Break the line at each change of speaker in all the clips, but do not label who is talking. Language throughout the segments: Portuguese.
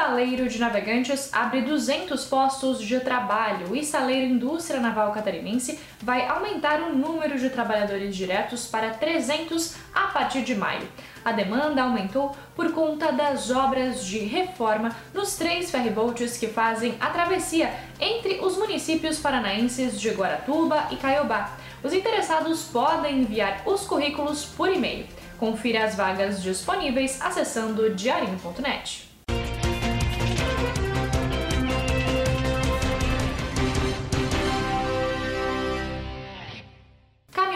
Estaleiro de Navegantes abre 200 postos de trabalho. O Estaleiro Indústria Naval Catarinense vai aumentar o número de trabalhadores diretos para 300 a partir de maio. A demanda aumentou por conta das obras de reforma nos três ferryboats que fazem a travessia entre os municípios paranaenses de Guaratuba e Caiobá. Os interessados podem enviar os currículos por e-mail. Confira as vagas disponíveis acessando diarinho.net.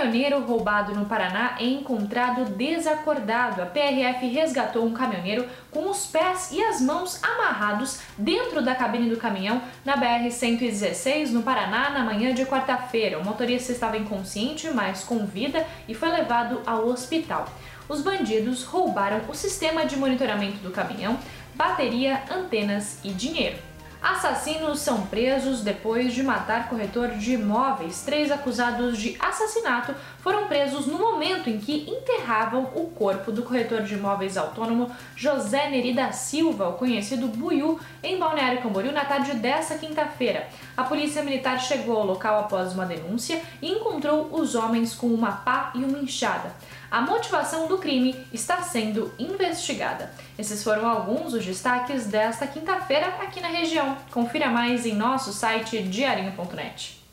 caminhoneiro roubado no Paraná é encontrado desacordado. A PRF resgatou um caminhoneiro com os pés e as mãos amarrados dentro da cabine do caminhão na BR-116, no Paraná, na manhã de quarta-feira. O motorista estava inconsciente, mas com vida e foi levado ao hospital. Os bandidos roubaram o sistema de monitoramento do caminhão, bateria, antenas e dinheiro. Assassinos são presos depois de matar corretor de imóveis. Três acusados de assassinato foram presos no momento em que enterravam o corpo do corretor de imóveis autônomo José Neri da Silva, o conhecido Buiú, em Balneário Camboriú na tarde dessa quinta-feira. A polícia militar chegou ao local após uma denúncia e encontrou os homens com uma pá e uma enxada. A motivação do crime está sendo investigada. Esses foram alguns dos destaques desta quinta-feira aqui na região. Confira mais em nosso site diarinho.net.